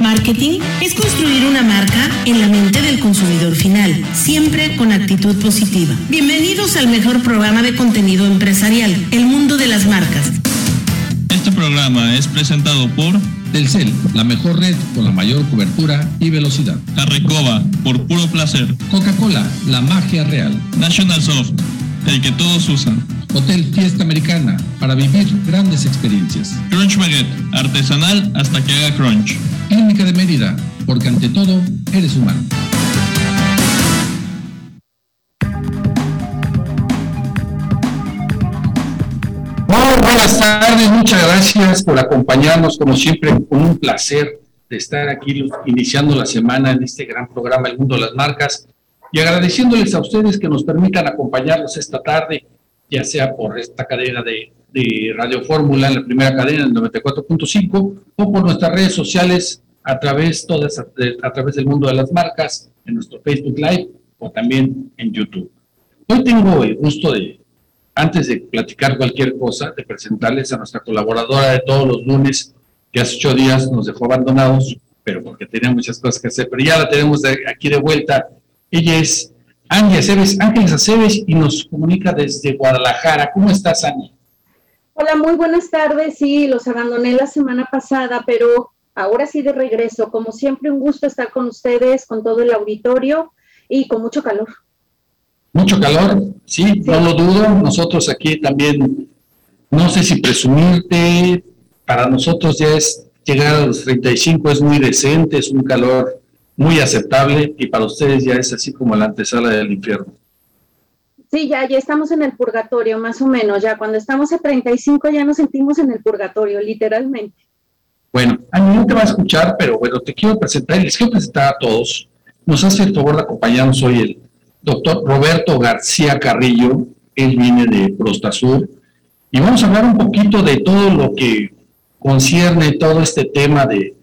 Marketing es construir una marca en la mente del consumidor final, siempre con actitud positiva. Bienvenidos al mejor programa de contenido empresarial, El Mundo de las Marcas. Este programa es presentado por Telcel, la mejor red con la mayor cobertura y velocidad. Carrecoba, por puro placer. Coca-Cola, la magia real. National Soft, el que todos usan. Hotel Fiesta Americana, para vivir grandes experiencias. Crunch Baguette, artesanal hasta que haga crunch. Clínica de Mérida, porque ante todo, eres humano. Muy buenas tardes, muchas gracias por acompañarnos, como siempre, con un placer de estar aquí iniciando la semana en este gran programa El Mundo de las Marcas y agradeciéndoles a ustedes que nos permitan acompañarnos esta tarde, ya sea por esta cadena de, Radio Fórmula, en la primera cadena, el 94.5, o por nuestras redes sociales a través, todas, a través del mundo de las marcas, en nuestro Facebook Live o también en YouTube. Hoy tengo el gusto de, antes de platicar cualquier cosa, de presentarles a nuestra colaboradora de todos los lunes, que hace ocho días nos dejó abandonados, pero porque tenía muchas cosas que hacer, pero ya la tenemos aquí de vuelta ella es Ángeles Aceves, Ángeles Aceves y nos comunica desde Guadalajara. ¿Cómo estás, Ani? Hola, muy buenas tardes. Sí, los abandoné la semana pasada, pero ahora sí de regreso. Como siempre, un gusto estar con ustedes, con todo el auditorio y con mucho calor. Mucho calor, sí, no lo dudo. Nosotros aquí también, no sé si presumirte, para nosotros ya es llegar a los 35, es muy decente, es un calor muy aceptable y para ustedes ya es así como la antesala del infierno. Sí, ya, ya estamos en el purgatorio, más o menos. Ya cuando estamos a 35 ya nos sentimos en el purgatorio, literalmente. Bueno, a mí no te va a escuchar, pero bueno, te quiero presentar y les quiero presentar a todos. Nos hace el favor de acompañarnos hoy el doctor Roberto García Carrillo. Él viene de Prostasur. Y vamos a hablar un poquito de todo lo que concierne todo este tema de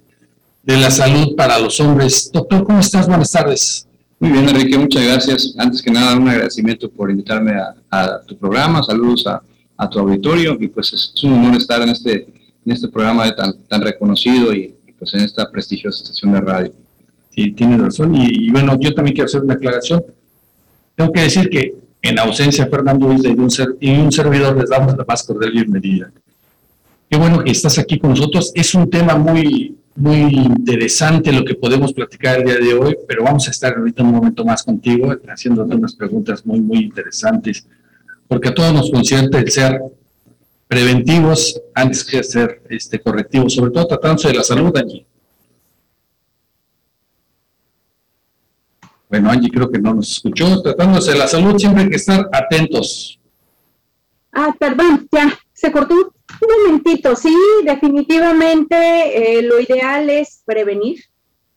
de la salud para los hombres. Doctor, ¿cómo estás? Buenas tardes. Muy bien, Enrique, muchas gracias. Antes que nada, un agradecimiento por invitarme a, tu programa. Saludos a, tu auditorio y pues es, un honor estar en este, en este programa tan, tan reconocido y, pues en esta prestigiosa estación de radio. Sí, tienes razón. Y, bueno, yo también quiero hacer una aclaración. Tengo que decir que en ausencia de Fernando Isla y un, y un servidor les damos la más cordial bienvenida. Qué bueno que estás aquí con nosotros. Es un tema muy, muy interesante lo que podemos platicar el día de hoy, pero vamos a estar ahorita un momento más contigo haciéndote unas preguntas muy, muy interesantes, porque a todos nos concierne el ser preventivos antes que ser este, correctivos, sobre todo tratándose de la salud, Angie. Bueno, Angie creo que no nos escuchó. Tratándose de la salud, siempre hay que estar atentos. Ah, perdón, ya, se cortó. Un momentito, sí, definitivamente eh, lo ideal es prevenir,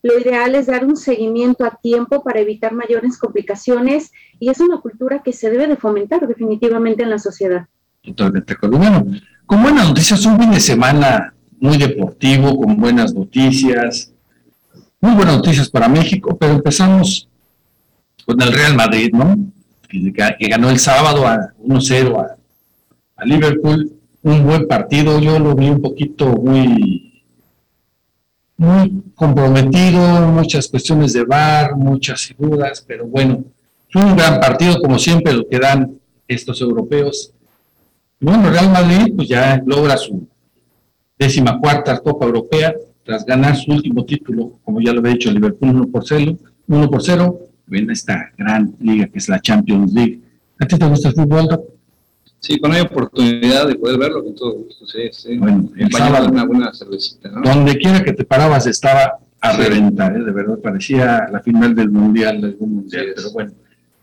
lo ideal es dar un seguimiento a tiempo para evitar mayores complicaciones y es una cultura que se debe de fomentar definitivamente en la sociedad. Totalmente Bueno, con buenas noticias, un fin de semana muy deportivo, con buenas noticias, muy buenas noticias para México, pero empezamos con el Real Madrid, ¿no? Que, ganó el sábado a 1-0 a, a Liverpool un buen partido, yo lo vi un poquito muy, muy comprometido, muchas cuestiones de bar, muchas figuras, pero bueno, fue un gran partido como siempre lo que dan estos europeos. Bueno, Real Madrid pues ya logra su décima cuarta Copa Europea tras ganar su último título, como ya lo había dicho Liverpool 1 por 0, 1 por 0 en esta gran liga que es la Champions League. ¿A ti te gusta el fútbol, Sí, cuando hay oportunidad de poder verlo, con todo gusto, sí, sí. Bueno, el sábado, una buena cervecita, ¿no? Donde quiera que te parabas estaba a reventar, ¿eh? de verdad, parecía la final del Mundial, del Mundial, pero bueno,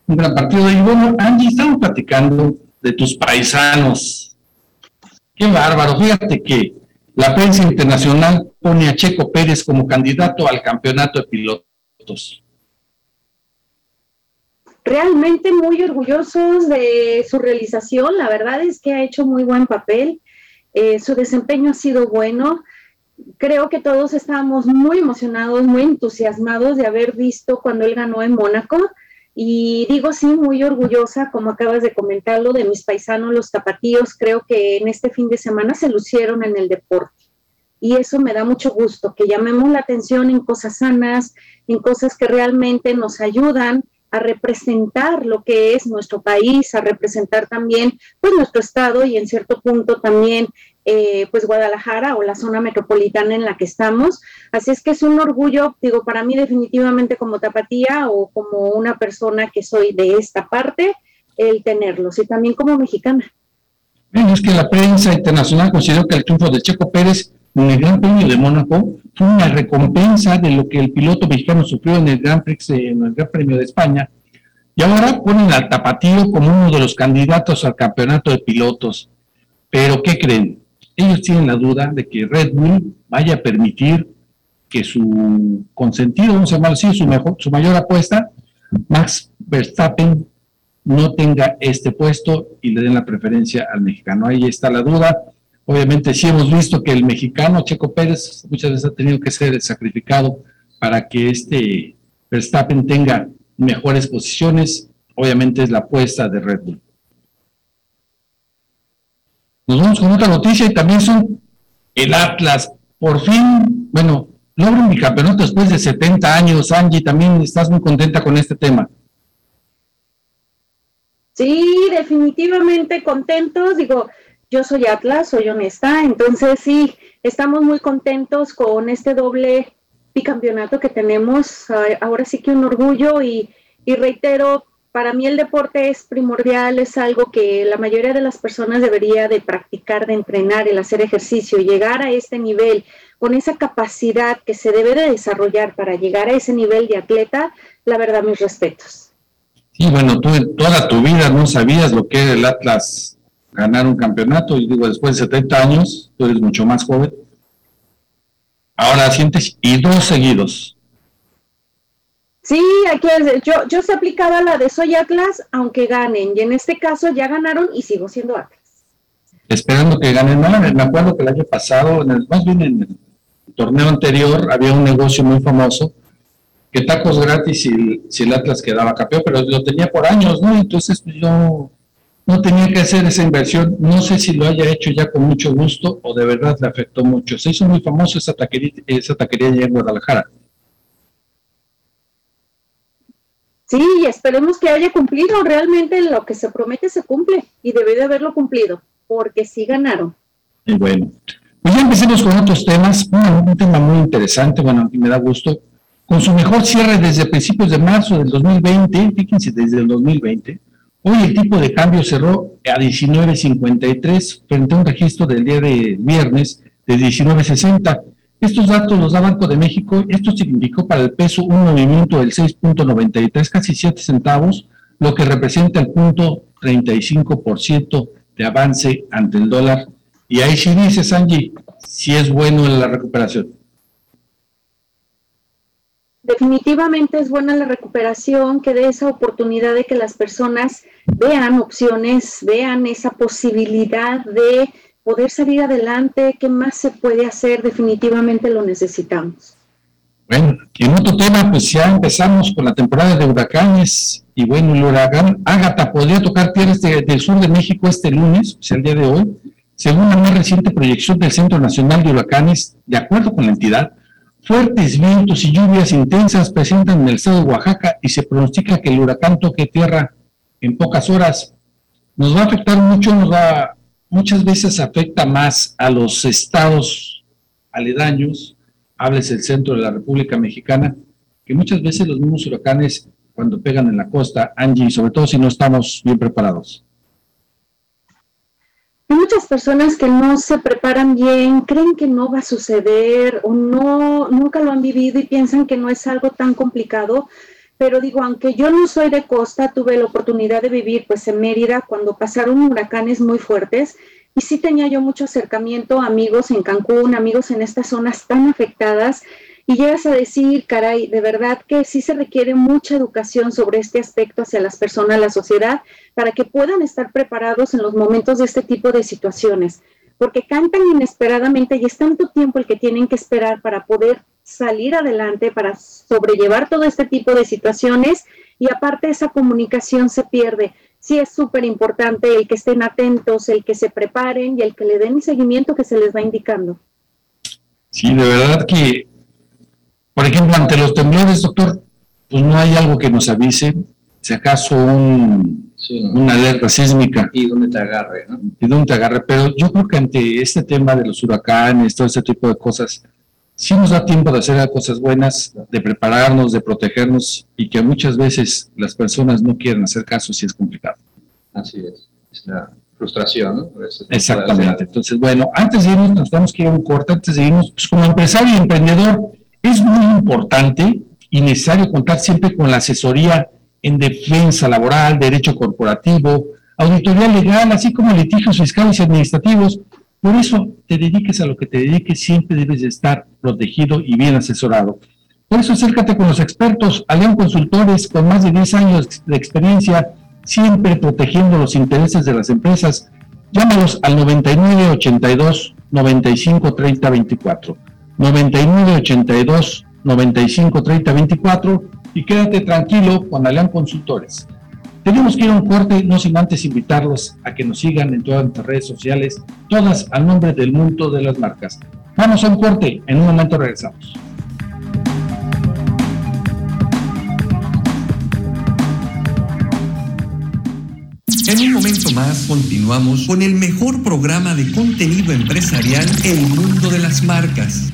un gran partido. Y bueno, Angie, estamos platicando de tus paisanos. Qué bárbaro, fíjate que la prensa internacional pone a Checo Pérez como candidato al campeonato de pilotos realmente muy orgullosos de su realización. La verdad es que ha hecho muy buen papel. Eh, su desempeño ha sido bueno. Creo que todos estábamos muy emocionados, muy entusiasmados de haber visto cuando él ganó en Mónaco. Y digo sí, muy orgullosa, como acabas de comentarlo, de mis paisanos, los tapatíos. Creo que en este fin de semana se lucieron en el deporte. y eso me da mucho gusto, que llamemos la atención en cosas sanas, en cosas que realmente nos ayudan a representar lo que es nuestro país, a representar también pues nuestro estado y en cierto punto también eh, pues Guadalajara o la zona metropolitana en la que estamos. Así es que es un orgullo, digo, para mí definitivamente como tapatía o como una persona que soy de esta parte, el tenerlos y también como mexicana. es que la prensa internacional consideró que el triunfo de Checo Pérez en el Gran Premio de Mónaco fue una recompensa de lo que el piloto mexicano sufrió en el Gran Prix, en el Gran Premio de España, y ahora ponen al Tapatío como uno de los candidatos al campeonato de pilotos. Pero, ¿qué creen? Ellos tienen la duda de que Red Bull vaya a permitir que su consentido, vamos a llamarlo así, su, mejor, su mayor apuesta, Max Verstappen, no tenga este puesto y le den la preferencia al mexicano. Ahí está la duda. Obviamente sí hemos visto que el mexicano Checo Pérez muchas veces ha tenido que ser sacrificado para que este Verstappen tenga mejores posiciones. Obviamente es la apuesta de Red Bull. Nos vamos con otra noticia y también son el Atlas. Por fin, bueno, logra un bicampeonato después de 70 años. Angie, también estás muy contenta con este tema. Sí, definitivamente contentos. Digo, yo soy Atlas, soy honesta, entonces sí, estamos muy contentos con este doble bicampeonato que tenemos. Ahora sí que un orgullo y, reitero, para mí el deporte es primordial, es algo que la mayoría de las personas debería de practicar, de entrenar, el hacer ejercicio, llegar a este nivel con esa capacidad que se debe de desarrollar para llegar a ese nivel de atleta, la verdad, mis respetos. Sí, bueno, tú toda tu vida no sabías lo que era el Atlas ganar un campeonato, y digo, después de 70 años, tú eres mucho más joven. Ahora sientes, y dos seguidos. Sí, aquí yo, yo se aplicaba la de soy Atlas, aunque ganen, y en este caso ya ganaron y sigo siendo Atlas. Esperando que ganen, no, me acuerdo que el año pasado, en el, más bien en el torneo anterior, había un negocio muy famoso, que tacos gratis si, si el Atlas quedaba campeón, pero lo tenía por años, ¿no? Entonces pues, yo no tenía que hacer esa inversión. No sé si lo haya hecho ya con mucho gusto o de verdad le afectó mucho. Se hizo muy famoso esa taquería, esa taquería allá en Guadalajara. Sí, esperemos que haya cumplido. Realmente lo que se promete se cumple y debe de haberlo cumplido, porque sí ganaron. Y bueno, pues ya empecemos con otros temas. un tema muy interesante, bueno, y me da gusto. Con su mejor cierre desde principios de marzo del 2020, fíjense, desde el 2020, Hoy el tipo de cambio cerró a 19.53 frente a un registro del día de viernes de 19.60. Estos datos los da Banco de México. Esto significó para el peso un movimiento del 6.93, casi 7 centavos, lo que representa el punto 35% de avance ante el dólar. Y ahí sí dice, Sanji, si es bueno la recuperación. Definitivamente es buena la recuperación, que dé esa oportunidad de que las personas vean opciones, vean esa posibilidad de poder salir adelante, qué más se puede hacer, definitivamente lo necesitamos. Bueno, en otro tema, pues ya empezamos con la temporada de huracanes y bueno, el huracán Ágata podría tocar tierras del sur de México este lunes, o sea, el día de hoy, según la más reciente proyección del Centro Nacional de Huracanes, de acuerdo con la entidad, Fuertes vientos y lluvias intensas presentan en el estado de Oaxaca y se pronostica que el huracán toque tierra en pocas horas. Nos va a afectar mucho, nos va, muchas veces afecta más a los estados aledaños, hables el centro de la República Mexicana, que muchas veces los mismos huracanes cuando pegan en la costa, Angie, sobre todo si no estamos bien preparados. Muchas personas que no se preparan bien, creen que no va a suceder o no, nunca lo han vivido y piensan que no es algo tan complicado. Pero digo, aunque yo no soy de costa, tuve la oportunidad de vivir pues en Mérida cuando pasaron huracanes muy fuertes y sí tenía yo mucho acercamiento, amigos en Cancún, amigos en estas zonas tan afectadas y llegas a decir, caray, de verdad que sí se requiere mucha educación sobre este aspecto hacia las personas, la sociedad, para que puedan estar preparados en los momentos de este tipo de situaciones, porque cantan inesperadamente y es tanto tiempo el que tienen que esperar para poder salir adelante, para sobrellevar todo este tipo de situaciones y aparte esa comunicación se pierde. Sí es súper importante el que estén atentos, el que se preparen y el que le den el seguimiento que se les va indicando. Sí, de verdad que, por ejemplo, ante los temblores, doctor, pues no hay algo que nos avise, si acaso un, una alerta sísmica. Y donde te agarre, ¿no? Y donde te agarre. Pero yo creo que ante este tema de los huracanes, todo ese tipo de cosas, sí nos da tiempo de hacer cosas buenas, de prepararnos, de protegernos y que muchas veces las personas no quieren hacer caso si es complicado. Así es. Es la frustración, ¿no? Exactamente. Entonces, bueno, antes de irnos, nos tenemos que ir a un corte, antes de irnos, pues como empresario y emprendedor, es muy importante y necesario contar siempre con la asesoría en defensa laboral, derecho corporativo, auditoría legal, así como litigios fiscales y administrativos. Por eso, te dediques a lo que te dediques, siempre debes de estar protegido y bien asesorado. Por eso, acércate con los expertos, Alian Consultores, con más de 10 años de experiencia, siempre protegiendo los intereses de las empresas. Llámalos al 9982 95 30 24. 9982 95 30 24 y quédate tranquilo con Aleán Consultores. Tenemos que ir a un corte, no sin antes invitarlos a que nos sigan en todas nuestras redes sociales, todas al nombre del mundo de las marcas. Vamos a un corte, en un momento regresamos. En un momento más continuamos con el mejor programa de contenido empresarial El Mundo de las Marcas.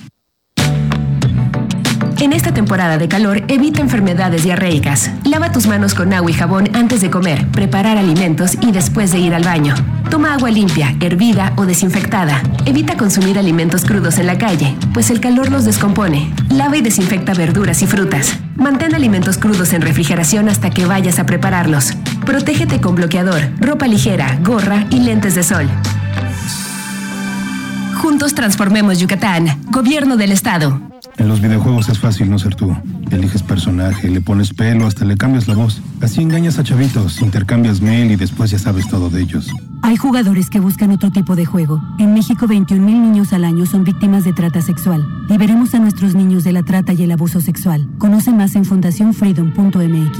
En esta temporada de calor, evita enfermedades diarreicas. Lava tus manos con agua y jabón antes de comer, preparar alimentos y después de ir al baño. Toma agua limpia, hervida o desinfectada. Evita consumir alimentos crudos en la calle, pues el calor los descompone. Lava y desinfecta verduras y frutas. Mantén alimentos crudos en refrigeración hasta que vayas a prepararlos. Protégete con bloqueador, ropa ligera, gorra y lentes de sol. Juntos transformemos Yucatán. Gobierno del Estado. En los videojuegos es fácil no ser tú. Eliges personaje, le pones pelo, hasta le cambias la voz. Así engañas a chavitos, intercambias mail y después ya sabes todo de ellos. Hay jugadores que buscan otro tipo de juego. En México, 21 mil niños al año son víctimas de trata sexual. Liberemos a nuestros niños de la trata y el abuso sexual. Conoce más en fundacionfreedom.mx.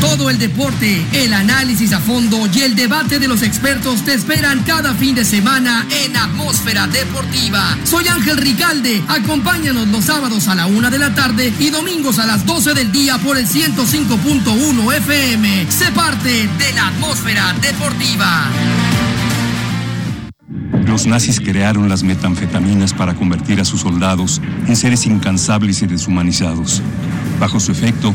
Todo el deporte, el análisis a fondo y el debate de los expertos te esperan cada fin de semana en Atmósfera Deportiva. Soy Ángel Ricalde. Acompáñanos los sábados a la una de la tarde y domingos a las 12 del día por el 105.1 FM. Sé parte de la Atmósfera Deportiva. Los nazis crearon las metanfetaminas para convertir a sus soldados en seres incansables y deshumanizados. Bajo su efecto,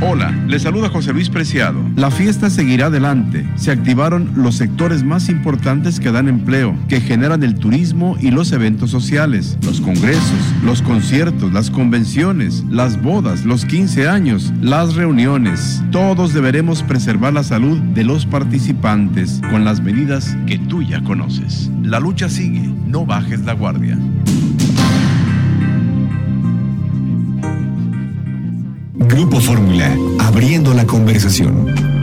Hola, les saluda José Luis Preciado. La fiesta seguirá adelante. Se activaron los sectores más importantes que dan empleo, que generan el turismo y los eventos sociales, los congresos, los conciertos, las convenciones, las bodas, los 15 años, las reuniones. Todos deberemos preservar la salud de los participantes con las medidas que tú ya conoces. La lucha sigue, no bajes la guardia. Grupo Fórmula, abriendo la conversación.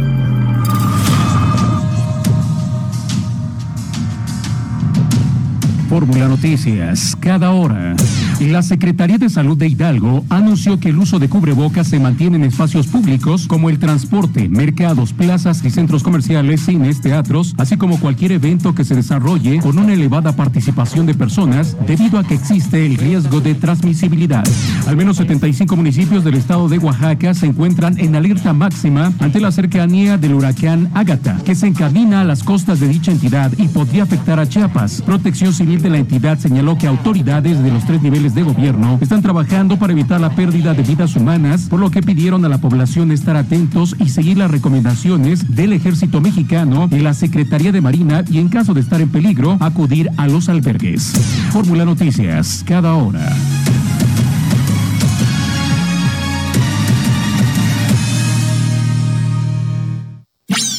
Fórmula Noticias, cada hora. La Secretaría de Salud de Hidalgo anunció que el uso de cubrebocas se mantiene en espacios públicos como el transporte, mercados, plazas y centros comerciales, cines, teatros, así como cualquier evento que se desarrolle con una elevada participación de personas debido a que existe el riesgo de transmisibilidad. Al menos 75 municipios del estado de Oaxaca se encuentran en alerta máxima ante la cercanía del huracán Ágata, que se encamina a las costas de dicha entidad y podría afectar a Chiapas. Protección Civil de la entidad señaló que autoridades de los tres niveles de gobierno están trabajando para evitar la pérdida de vidas humanas, por lo que pidieron a la población estar atentos y seguir las recomendaciones del ejército mexicano y la Secretaría de Marina y en caso de estar en peligro, acudir a los albergues. Fórmula Noticias, cada hora.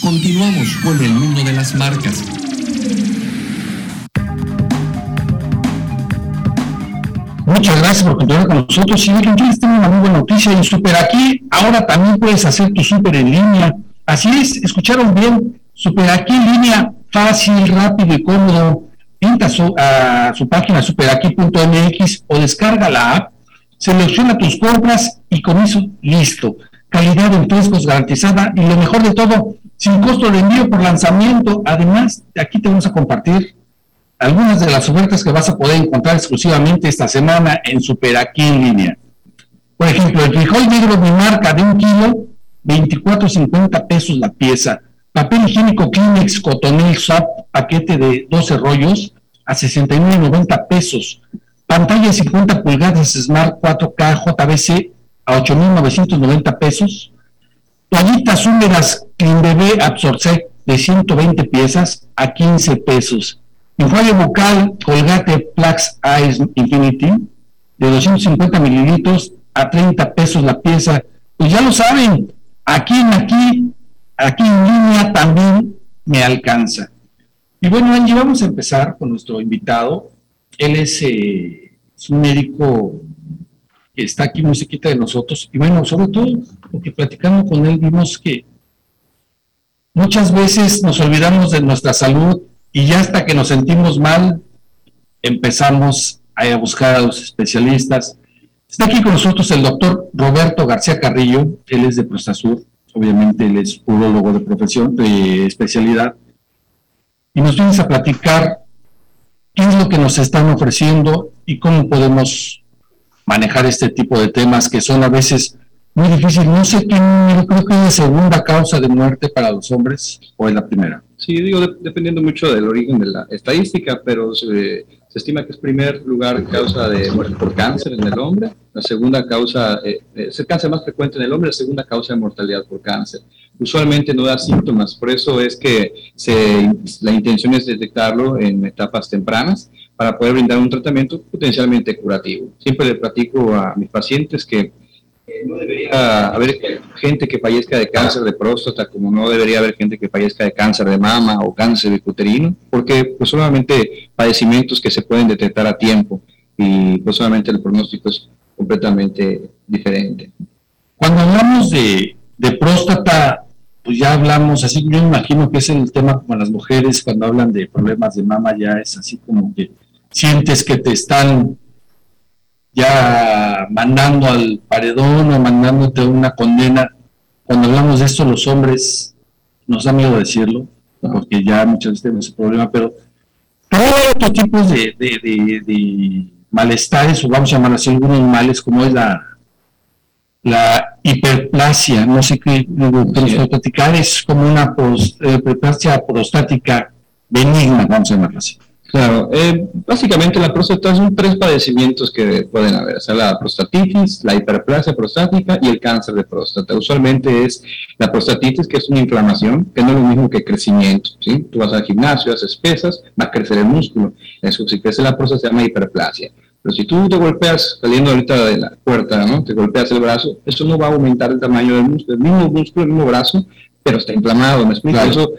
Continuamos con el mundo de las marcas. Muchas gracias por continuar con nosotros. Yo les tengo una muy buena noticia. En Super Aquí, ahora también puedes hacer tu super en línea. Así es, escucharon bien. Super Aquí en línea, fácil, rápido y cómodo. Entra su, a su página superaquí.mx o descarga la app, selecciona tus compras y con eso, listo. Calidad en frescos garantizada y lo mejor de todo, sin costo de envío por lanzamiento. Además, aquí te vamos a compartir algunas de las ofertas que vas a poder encontrar exclusivamente esta semana en Super Aquí en línea. Por ejemplo, el frijol negro de marca de un kilo, 24.50 pesos la pieza. Papel higiénico Kleenex Cotonel Sap, paquete de 12 rollos, a 69.90 pesos. Pantalla 50 pulgadas Smart 4K JBC a 8.990 pesos. Toallitas húmedas Clean Bebé Absorsec de 120 piezas a 15 pesos. Enjuague bucal Colgate Plax Ice Infinity de 250 mililitros a 30 pesos la pieza. Pues ya lo saben, aquí en aquí, aquí en línea también me alcanza. Y bueno, Angie, vamos a empezar con nuestro invitado. Él es, eh, es un médico que está aquí muy cerquita de nosotros. Y bueno, sobre todo, porque platicando con él vimos que muchas veces nos olvidamos de nuestra salud y ya hasta que nos sentimos mal, empezamos a buscar a los especialistas. Está aquí con nosotros el doctor Roberto García Carrillo, él es de Prostasur, obviamente él es urologo de profesión, de especialidad, y nos vienes a platicar qué es lo que nos están ofreciendo y cómo podemos manejar este tipo de temas que son a veces muy difíciles. No sé qué número, creo que es la segunda causa de muerte para los hombres o es la primera. Sí, digo, dependiendo mucho del origen de la estadística, pero se, estima que es primer lugar causa de muerte por cáncer en el hombre, la segunda causa, eh, eh, es el cáncer más frecuente en el hombre, la segunda causa de mortalidad por cáncer. Usualmente no da síntomas, por eso es que se, la intención es detectarlo en etapas tempranas para poder brindar un tratamiento potencialmente curativo. Siempre le platico a mis pacientes que no debería haber gente que fallezca de cáncer de próstata, como no debería haber gente que fallezca de cáncer de mama o cáncer de uterino, porque pues solamente padecimientos que se pueden detectar a tiempo y pues solamente el pronóstico es completamente diferente. Cuando hablamos de, de próstata, pues ya hablamos, así yo imagino que es el tema como las mujeres cuando hablan de problemas de mama, ya es así como que sientes que te están ya mandando al paredón o mandándote una condena. Cuando hablamos de esto, los hombres nos da miedo decirlo, porque ya muchas veces tenemos ese problema, pero todo otro tipo de, de, malestares, o vamos a llamar así algunos males, como es la, la hiperplasia, no sé qué sí. platicar, es como una eh, hiperplasia prostática benigna, vamos a llamarla así. Claro, eh, básicamente la próstata son tres padecimientos que pueden haber, o sea, la prostatitis, la hiperplasia prostática y el cáncer de próstata. Usualmente es la prostatitis, que es una inflamación, que no es lo mismo que crecimiento, ¿sí? Tú vas al gimnasio, haces pesas, va a crecer el músculo. Eso, si crece la próstata se llama hiperplasia. Pero si tú te golpeas, saliendo ahorita de la puerta, ¿no? Te golpeas el brazo, eso no va a aumentar el tamaño del músculo. El mismo músculo, el mismo brazo, pero está inflamado, ¿me explico? Eso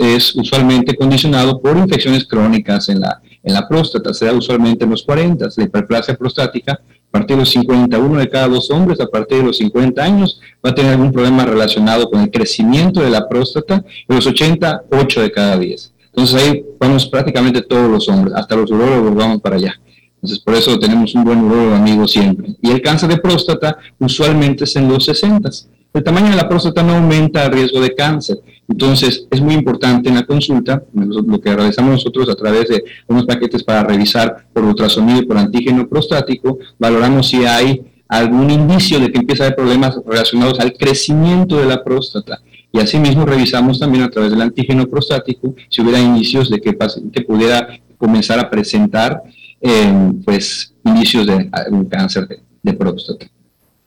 es usualmente condicionado por infecciones crónicas en la, en la próstata, se da usualmente en los 40, la hiperplasia prostática, a partir de los 51 de cada dos hombres, a partir de los 50 años, va a tener algún problema relacionado con el crecimiento de la próstata, y los 88 de cada 10. Entonces ahí vamos prácticamente todos los hombres, hasta los urólogos vamos para allá. Entonces, por eso tenemos un buen urólogo amigo siempre. Y el cáncer de próstata usualmente es en los 60. El tamaño de la próstata no aumenta el riesgo de cáncer. Entonces, es muy importante en la consulta, lo que realizamos nosotros a través de unos paquetes para revisar por ultrasonido y por antígeno prostático, valoramos si hay algún indicio de que empieza a haber problemas relacionados al crecimiento de la próstata. Y asimismo revisamos también a través del antígeno prostático si hubiera indicios de que, que pudiera comenzar a presentar eh, pues indicios de cáncer de, próstata.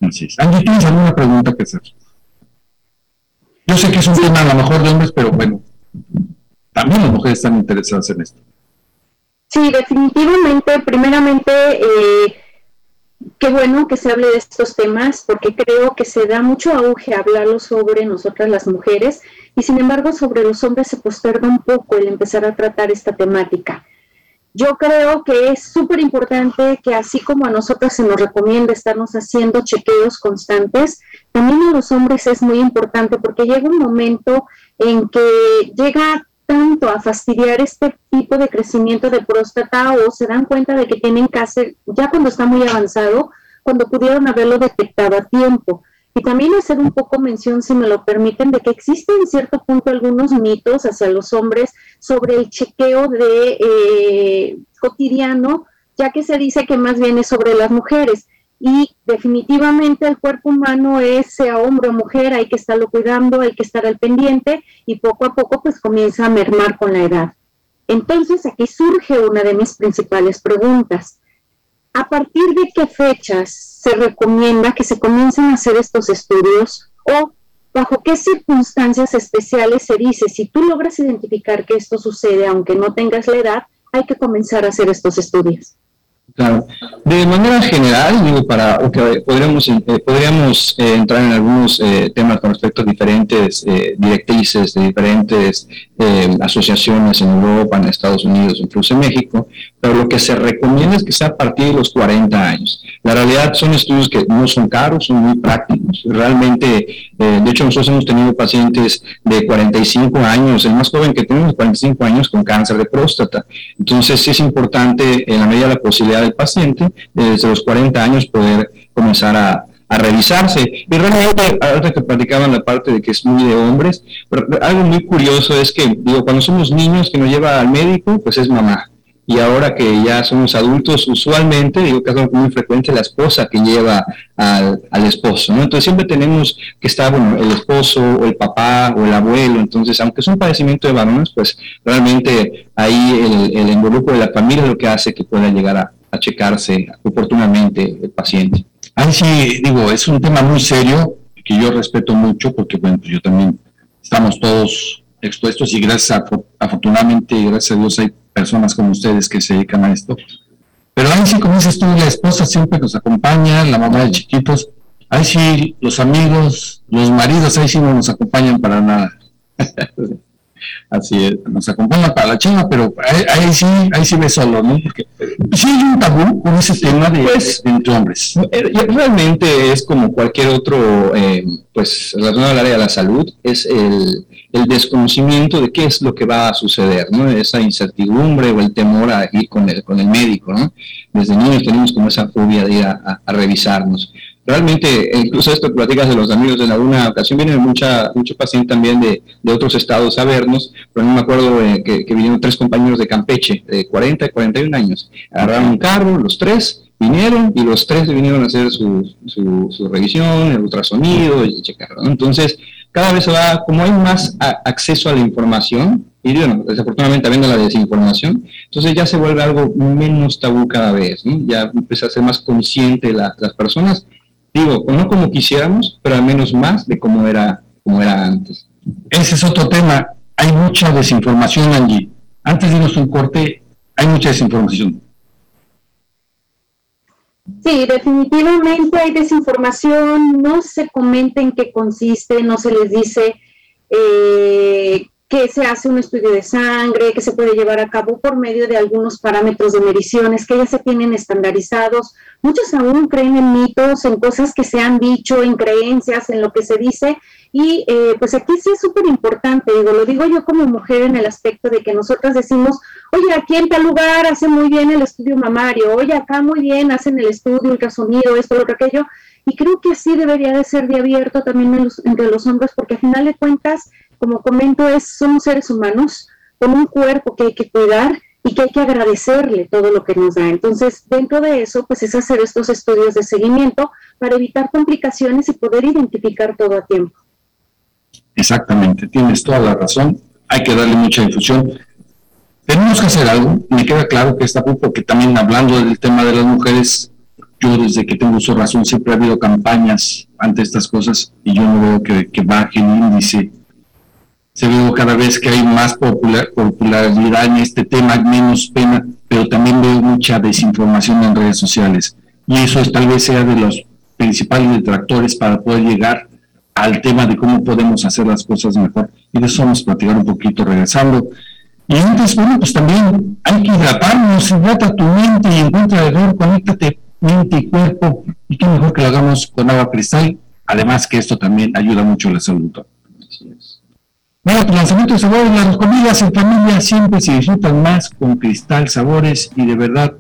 Así es. Angie, ¿tienes alguna pregunta que hacer? Yo sé que es un tema a lo mejor de hombres, pero bueno, también las mujeres están interesadas en esto. Sí, definitivamente, primeramente, eh, qué bueno que se hable de estos temas, porque creo que se da mucho auge a hablarlo sobre nosotras las mujeres, y sin embargo sobre los hombres se posterga un poco el empezar a tratar esta temática. Yo creo que es súper importante que así como a nosotros se nos recomienda estarnos haciendo chequeos constantes, también a los hombres es muy importante porque llega un momento en que llega tanto a fastidiar este tipo de crecimiento de próstata o se dan cuenta de que tienen cáncer ya cuando está muy avanzado, cuando pudieron haberlo detectado a tiempo. Y también hacer un poco mención, si me lo permiten, de que existen en cierto punto algunos mitos hacia los hombres sobre el chequeo de eh, cotidiano, ya que se dice que más bien es sobre las mujeres. Y definitivamente el cuerpo humano es, sea hombre o mujer, hay que estarlo cuidando, hay que estar al pendiente y poco a poco pues comienza a mermar con la edad. Entonces aquí surge una de mis principales preguntas. ¿A partir de qué fechas se recomienda que se comiencen a hacer estos estudios o bajo qué circunstancias especiales se dice, si tú logras identificar que esto sucede, aunque no tengas la edad, hay que comenzar a hacer estos estudios? Claro. De manera general, digo, para que podríamos, eh, podríamos eh, entrar en algunos eh, temas con respecto a diferentes directrices de diferentes asociaciones en Europa, en Estados Unidos, incluso en México, pero lo que se recomienda es que sea a partir de los 40 años. La realidad son estudios que no son caros, son muy prácticos. Realmente, de hecho, nosotros hemos tenido pacientes de 45 años, el más joven que tenemos, 45 años, con cáncer de próstata. Entonces, sí es importante, en la medida de la posibilidad del paciente, desde los 40 años poder comenzar a, revisarse. Y realmente, ahora que platicaban la parte de que es muy de hombres, pero algo muy curioso es que, digo, cuando somos niños que nos lleva al médico, pues es mamá. Y ahora que ya somos adultos, usualmente, digo que es muy frecuente la esposa que lleva al, esposo, ¿no? Entonces siempre tenemos que estar, bueno, el esposo o el papá o el abuelo. Entonces, aunque es un padecimiento de varones, pues realmente ahí el, el involucro de la familia es lo que hace que pueda llegar a, a checarse oportunamente el paciente. Ahí sí, digo, es un tema muy serio que yo respeto mucho porque, bueno, pues yo también estamos todos expuestos y gracias a, afortunadamente, gracias a Dios hay personas como ustedes que se dedican a esto. Pero ahí sí, como dices tú, la esposa siempre nos acompaña, la mamá de chiquitos, ahí sí los amigos, los maridos, ahí sí no nos acompañan para nada. Así es, nos acompaña para la chava, pero ahí, sí, ahí sí ve solo, ¿no? Porque sí hay un tabú con ese tema de, pues, entre hombres. Eh, realmente es como cualquier otro, eh, pues, relacionado al área de la salud, es el, el, desconocimiento de qué es lo que va a suceder, ¿no? Esa incertidumbre o el temor a ir con el, con el médico, ¿no? Desde niños tenemos como esa fobia de a, revisarnos realmente, incluso esto que platicas de los amigos, en alguna ocasión vienen mucha, muchos pacientes también de, de, otros estados a vernos, pero no me acuerdo eh, que, vinieron tres compañeros de Campeche, de 40 y 41 años, agarraron un carro, los tres, vinieron y los tres vinieron a hacer su, su, revisión, el ultrasonido y checaron. Entonces, cada vez se va, como hay más acceso a la información, y bueno, desafortunadamente habiendo la desinformación, entonces ya se vuelve algo menos tabú cada vez, ya empieza a ser más consciente la, las personas Digo, no como quisiéramos, pero al menos más de como era, como era antes. Ese es otro tema. Hay mucha desinformación, allí. Antes de irnos un corte, hay mucha desinformación. Sí, definitivamente hay desinformación, no se comenta en qué consiste, no se les dice eh, que se hace un estudio de sangre, que se puede llevar a cabo por medio de algunos parámetros de mediciones que ya se tienen estandarizados. Muchos aún creen en mitos, en cosas que se han dicho, en creencias, en lo que se dice. Y eh, pues aquí sí es súper importante, digo, lo digo yo como mujer en el aspecto de que nosotras decimos, oye, aquí en tal lugar hacen muy bien el estudio mamario, oye, acá muy bien hacen el estudio, ultrasonido, esto, lo aquello. Y creo que así debería de ser de abierto también entre los hombres, porque al final de cuentas como comento, es, somos seres humanos con un cuerpo que hay que cuidar y que hay que agradecerle todo lo que nos da. Entonces, dentro de eso, pues es hacer estos estudios de seguimiento para evitar complicaciones y poder identificar todo a tiempo. Exactamente, tienes toda la razón. Hay que darle mucha difusión. Tenemos que hacer algo. Me queda claro que está porque también hablando del tema de las mujeres, yo desde que tengo su razón siempre ha habido campañas ante estas cosas y yo no veo que, que baje el índice se veo cada vez que hay más popularidad en este tema, menos pena, pero también veo mucha desinformación en redes sociales. Y eso es, tal vez sea de los principales detractores para poder llegar al tema de cómo podemos hacer las cosas mejor. Y de eso vamos a platicar un poquito regresando. Y antes, bueno, pues también hay que hidratarnos, hidrata tu mente y encuentra error, conéctate mente y cuerpo. Y qué mejor que lo hagamos con agua cristal. Además que esto también ayuda mucho a la salud. Bueno, tu lanzamiento de sabores, las comidas en familia siempre se disfrutan más con Cristal Sabores y de verdad,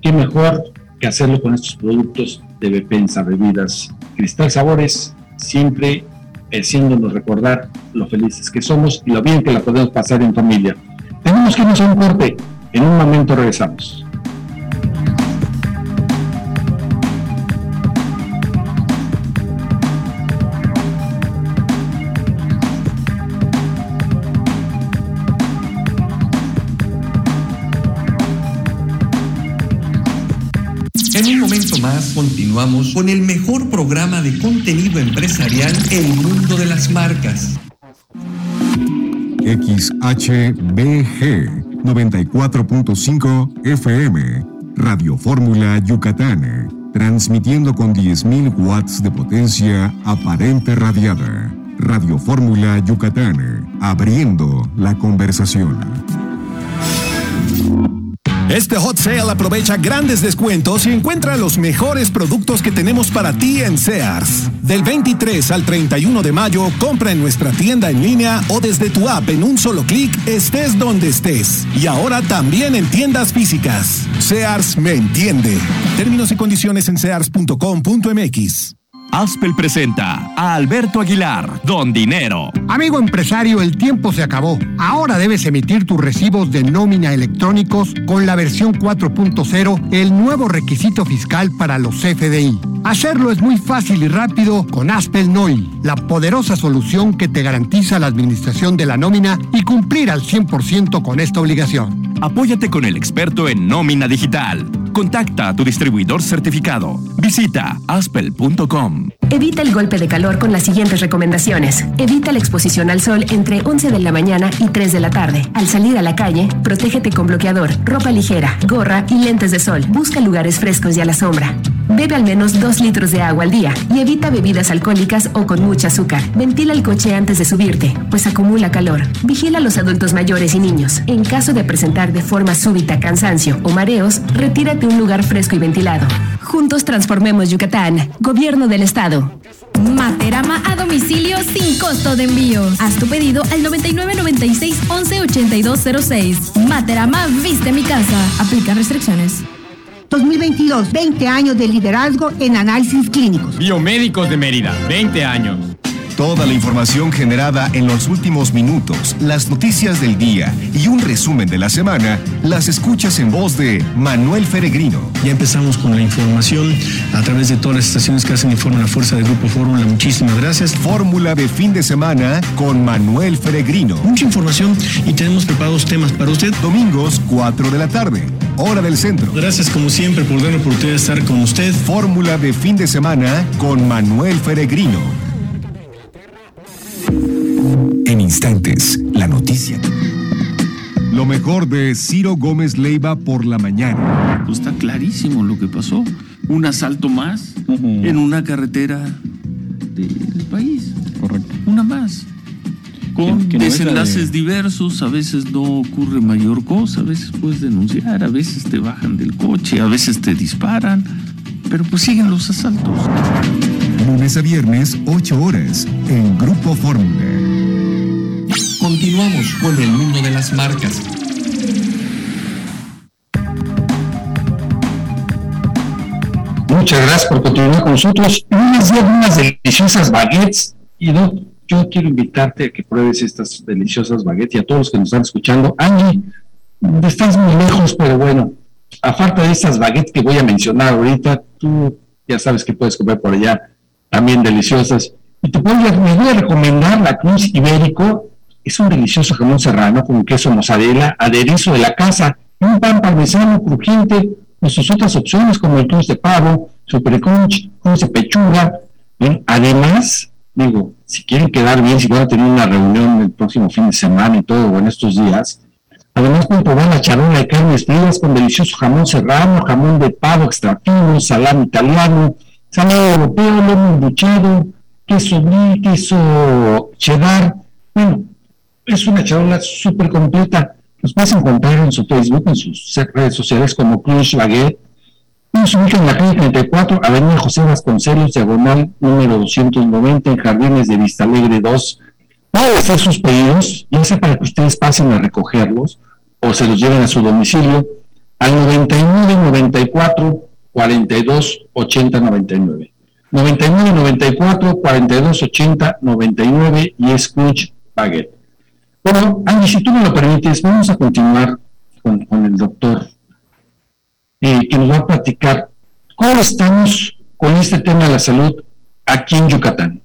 qué mejor que hacerlo con estos productos de Bepensa Bebidas. Cristal Sabores siempre haciéndonos recordar lo felices que somos y lo bien que la podemos pasar en familia. Tenemos que irnos a un corte. En un momento regresamos. Continuamos con el mejor programa de contenido empresarial El Mundo de las Marcas. XHBG 94.5 FM Radio Fórmula Yucatán, transmitiendo con 10.000 watts de potencia aparente radiada. Radio Fórmula Yucatán, abriendo la conversación. Este hot sale aprovecha grandes descuentos y encuentra los mejores productos que tenemos para ti en Sears. Del 23 al 31 de mayo, compra en nuestra tienda en línea o desde tu app en un solo clic, estés donde estés. Y ahora también en tiendas físicas. Sears me entiende. Términos y condiciones en sears.com.mx. Aspel presenta a Alberto Aguilar, Don Dinero. Amigo empresario, el tiempo se acabó. Ahora debes emitir tus recibos de nómina electrónicos con la versión 4.0, el nuevo requisito fiscal para los CFDI. Hacerlo es muy fácil y rápido con Aspel NOI, la poderosa solución que te garantiza la administración de la nómina y cumplir al 100% con esta obligación. Apóyate con el experto en nómina digital. Contacta a tu distribuidor certificado. Visita aspel.com. Evita el golpe de calor con las siguientes recomendaciones. Evita la exposición al sol entre 11 de la mañana y 3 de la tarde. Al salir a la calle, protégete con bloqueador, ropa ligera, gorra y lentes de sol. Busca lugares frescos y a la sombra. Bebe al menos 2 litros de agua al día y evita bebidas alcohólicas o con mucha azúcar. Ventila el coche antes de subirte, pues acumula calor. Vigila a los adultos mayores y niños. En caso de presentar de forma súbita cansancio o mareos, retírate a un lugar fresco y ventilado. Juntos transformemos Yucatán. Gobierno del Estado. Materama a domicilio sin costo de envío. Haz tu pedido al 9996 118206. Materama viste mi casa. Aplica restricciones. 2022, 20 años de liderazgo en análisis clínicos. Biomédicos de Mérida, 20 años. Toda la información generada en los últimos minutos, las noticias del día y un resumen de la semana, las escuchas en voz de Manuel Feregrino. Ya empezamos con la información a través de todas las estaciones que hacen informe la fuerza del Grupo Fórmula. Muchísimas gracias. Fórmula de fin de semana con Manuel Feregrino. Mucha información y tenemos preparados temas para usted. Domingos, 4 de la tarde, hora del centro. Gracias como siempre por darme la oportunidad de estar con usted. Fórmula de fin de semana con Manuel Feregrino. En instantes, la noticia. Lo mejor de Ciro Gómez Leiva por la mañana. Pues está clarísimo lo que pasó. Un asalto más en una carretera del país. Correcto. Una más. con desenlaces diversos, a veces no ocurre mayor cosa, a veces puedes denunciar, a veces te bajan del coche, a veces te disparan, pero pues siguen los asaltos. Lunes a viernes, 8 horas, en Grupo Fórmula. Continuamos con el mundo de las marcas. Muchas gracias por continuar con nosotros. Unas unas deliciosas baguettes y yo quiero invitarte a que pruebes estas deliciosas baguettes y a todos los que nos están escuchando. Angie, estás muy lejos, pero bueno, a falta de estas baguettes que voy a mencionar ahorita, tú ya sabes que puedes comer por allá, también deliciosas. Y te puedo, me voy a recomendar la Cruz Ibérico, es un delicioso jamón serrano con queso mozzarella, aderezo de la casa un pan parmesano crujiente con sus otras opciones como el cruz de pavo, super crunch, cruz de pechuga. Además, digo, si quieren quedar bien, si van a tener una reunión el próximo fin de semana y todo, o en estos días, además pueden probar la charola de carnes frías con delicioso jamón serrano, jamón de pavo extra fino, salami italiano, salami europeo, lomo embuchado, queso brie, queso cheddar. Bueno, es una charola súper completa. Los puedes encontrar en su Facebook, en sus redes sociales como Cruz Baguette nos ubica en la calle 34, Avenida José Vasconcelos, diagonal número 290, en Jardines de Vista Alegre 2. Pueden hacer sus pedidos, ya sea para que ustedes pasen a recogerlos o se los lleven a su domicilio al 99 94 42 80 99. 99 94 42 80 99 y Scrooge Baguette. Bueno, Angie, si tú me lo permites, vamos a continuar con, el doctor eh, que nos va a platicar cómo estamos con este tema de la salud aquí en Yucatán.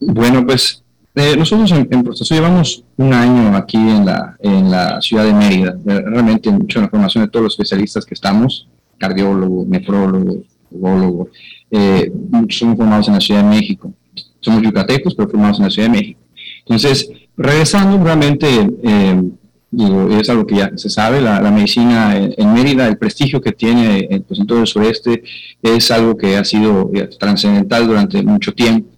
Bueno, pues eh, nosotros en, en llevamos un año aquí en la, ciudad de Mérida, realmente mucha la formación de todos los especialistas que estamos, cardiólogo, nefrólogo, urologo, eh, muchos somos formados en la Ciudad de México. Somos yucatecos, pero formados en la Ciudad de México. Entonces, regresando realmente digo, es algo que ya se sabe, la, medicina en, Mérida, el prestigio que tiene eh, pues, en todo el sureste es algo que ha sido eh, trascendental durante mucho tiempo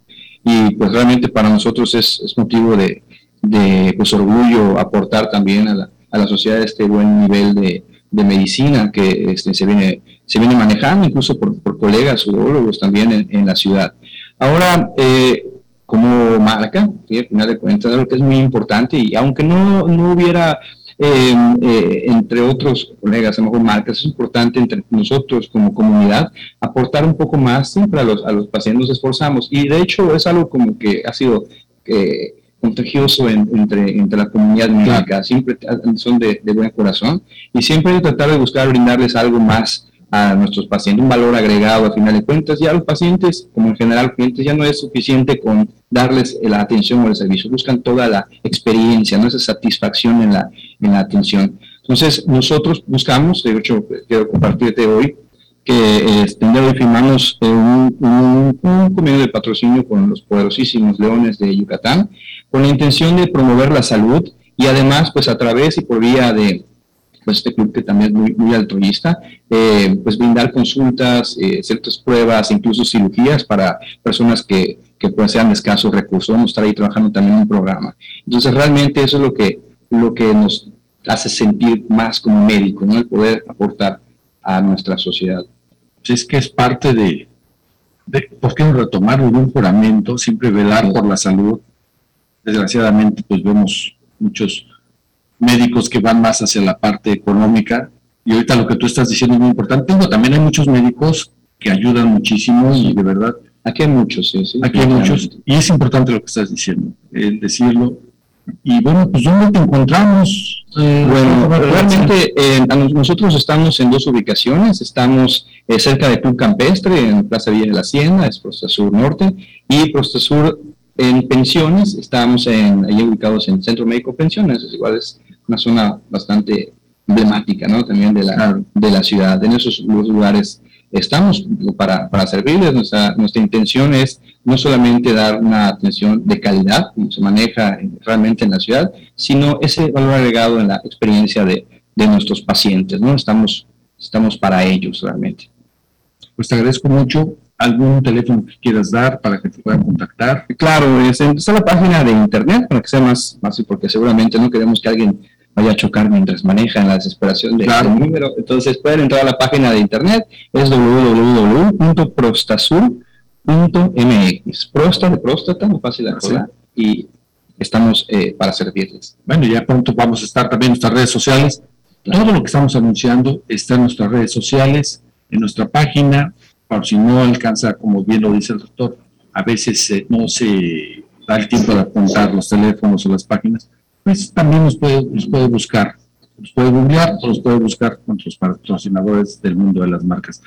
y pues realmente para nosotros es, motivo de, de, pues, orgullo aportar también a la, a la sociedad este buen nivel de, de medicina que este, se, viene, se viene manejando incluso por, por colegas urologos también en, en la ciudad. Ahora, eh, como marca, al final de cuentas, algo que es muy importante y aunque no, no hubiera em, eh, entre otros colegas, a lo mejor marcas, es importante entre nosotros como comunidad aportar un poco más siempre a los, a los pacientes, nos esforzamos y de hecho es algo como que ha sido eh, contagioso entre, entre la comunidad médica, siempre son de, de, buen corazón y siempre tratar de buscar brindarles algo más a nuestros pacientes, un valor agregado a final de cuentas. Ya los pacientes, como en general clientes, ya no es suficiente con darles la atención o el servicio, buscan toda la experiencia, ¿no? esa satisfacción en la, en la atención. Entonces, nosotros buscamos, de hecho, quiero compartirte hoy, que este, hoy firmamos un, un, un, convenio de patrocinio con los poderosísimos leones de Yucatán, con la intención de promover la salud y además, pues a través y por vía de, pues este club que también es muy, muy altruista, eh, pues brindar consultas, eh, ciertas pruebas, incluso cirugías para personas que, que pues sean de escasos recursos. Vamos a estar ahí trabajando también en un programa. Entonces realmente eso es lo que, lo que nos hace sentir más como médico, ¿no? El poder aportar a nuestra sociedad. Es que es parte de, de ¿por qué no retomar un juramento? Siempre velar por la salud. Desgraciadamente, pues vemos muchos médicos que van más hacia la parte económica. Y ahorita lo que tú estás diciendo es muy importante. Pero también hay muchos médicos que ayudan muchísimo y de verdad. Aquí hay muchos, sí, sí. Aquí hay muchos. Y es importante lo que estás diciendo, el decirlo. Y bueno, pues ¿dónde te encontramos? Eh, bueno, realmente eh, nosotros estamos en dos ubicaciones. Estamos eh, cerca de Club Campestre, en Plaza Villa de la Hacienda, es Prosta Sur Norte, y Prosta Sur en pensiones. Estamos en, ahí ubicados en Centro Médico Pensiones, es igual es una zona bastante emblemática, ¿no? También de la, de la ciudad. En esos lugares estamos para, para servirles. Nuestra, nuestra intención es no solamente dar una atención de calidad, como se maneja realmente en la ciudad, sino ese valor agregado en la experiencia de, de nuestros pacientes, ¿no? Estamos, estamos para ellos realmente. Pues te agradezco mucho algún teléfono que quieras dar para que te puedan contactar. Claro, es, está la página de internet para que sea más fácil, porque seguramente no queremos que alguien vaya a chocar mientras maneja en la desesperación de Claro. del número. Entonces pueden entrar a la página de internet, es www.prostasur.mx. Prosta de próstata, muy fácil de recordar, y estamos eh, para servirles. Bueno, ya pronto vamos a estar también en nuestras redes sociales. Todo lo que estamos anunciando está en nuestras redes sociales, en nuestra página, por si no alcanza, como bien lo dice el doctor, a veces eh, no se da el tiempo de apuntar los teléfonos o las páginas, pues también nos puede, nos puede buscar, nos puede googlear o nos puede buscar con nuestros patrocinadores del mundo de las marcas.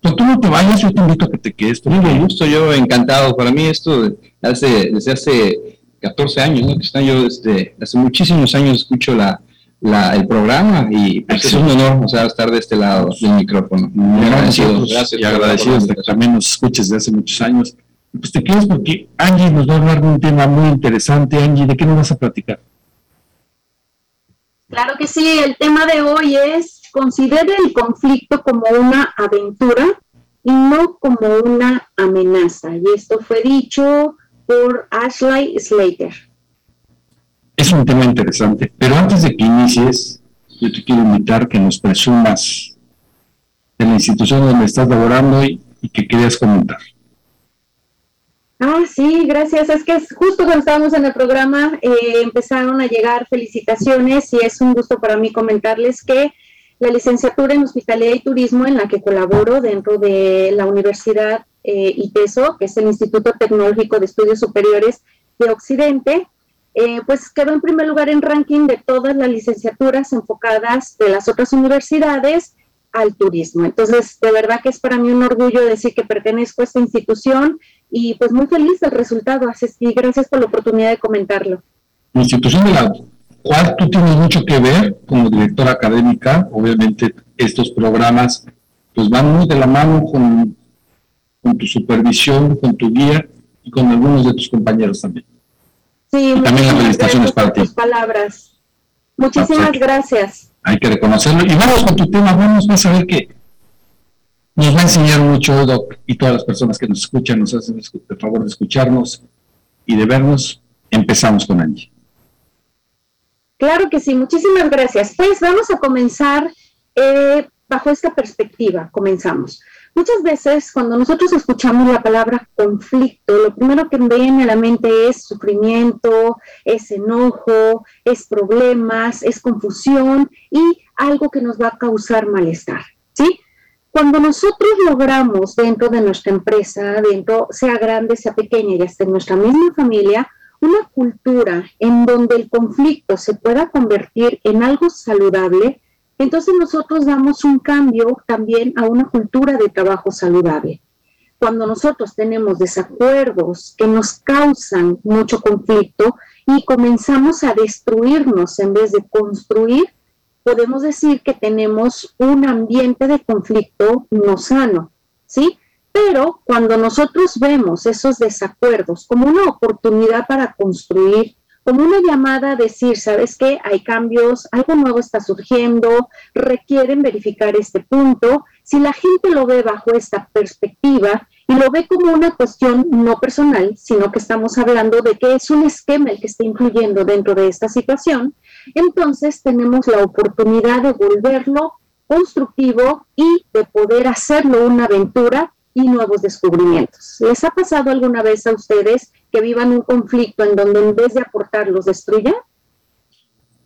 Doctor, no te vayas, yo te invito a que te quedes. Muy bien, gusto, yo encantado. Para mí esto hace, desde hace 14 años, ¿no? que está yo desde hace muchísimos años escucho la, la- el programa y pues, es un honor o sea, estar de este lado del micrófono. Muy agradecido. Nosotros, Gracias y de que también nos escuches desde hace muchos años. Pues te quedas porque Angie nos va a hablar de un tema muy interesante. Angie, ¿de qué nos vas a platicar? Claro que sí, el tema de hoy es considere el conflicto como una aventura y no como una amenaza. Y esto fue dicho por Ashley Slater. Es un tema interesante, pero antes de que inicies, yo te quiero invitar que nos presumas de la institución donde estás laborando y, y que querías comentar. Ah, sí, gracias. Es que justo cuando estábamos en el programa eh, empezaron a llegar felicitaciones y es un gusto para mí comentarles que la licenciatura en Hospitalidad y Turismo en la que colaboro dentro de la Universidad eh, ITESO, que es el Instituto Tecnológico de Estudios Superiores de Occidente, eh, pues quedó en primer lugar en ranking de todas las licenciaturas enfocadas de las otras universidades al turismo. Entonces, de verdad que es para mí un orgullo decir que pertenezco a esta institución y pues muy feliz del resultado. Que gracias por la oportunidad de comentarlo. La institución de la cual tú tienes mucho que ver como directora académica, obviamente estos programas pues van muy de la mano con, con tu supervisión, con tu guía y con algunos de tus compañeros también. Sí, Y también la muchísimas felicitación es gracias para ti. palabras. Muchísimas Perfecto. gracias. Hay que reconocerlo. Y vamos con tu tema, vamos, vas a ver que nos va a enseñar mucho, Doc, y todas las personas que nos escuchan, nos hacen el favor de escucharnos y de vernos. Empezamos con Angie. Claro que sí, muchísimas gracias. Pues vamos a comenzar eh, bajo esta perspectiva. Comenzamos. Muchas veces cuando nosotros escuchamos la palabra conflicto, lo primero que viene a la mente es sufrimiento, es enojo, es problemas, es confusión y algo que nos va a causar malestar, ¿sí? Cuando nosotros logramos dentro de nuestra empresa, dentro, sea grande, sea pequeña y hasta en nuestra misma familia, una cultura en donde el conflicto se pueda convertir en algo saludable, entonces nosotros damos un cambio también a una cultura de trabajo saludable. Cuando nosotros tenemos desacuerdos que nos causan mucho conflicto y comenzamos a destruirnos en vez de construir, podemos decir que tenemos un ambiente de conflicto no sano, ¿sí? Pero cuando nosotros vemos esos desacuerdos como una oportunidad para construir, como una llamada a decir, ¿sabes qué? Hay cambios, algo nuevo está surgiendo, requieren verificar este punto. Si la gente lo ve bajo esta perspectiva y lo ve como una cuestión no personal, sino que estamos hablando de que es un esquema el que está influyendo dentro de esta situación, entonces tenemos la oportunidad de volverlo constructivo y de poder hacerlo una aventura y nuevos descubrimientos. ¿Les ha pasado alguna vez a ustedes que vivan un conflicto en donde en vez de aportar los destruya?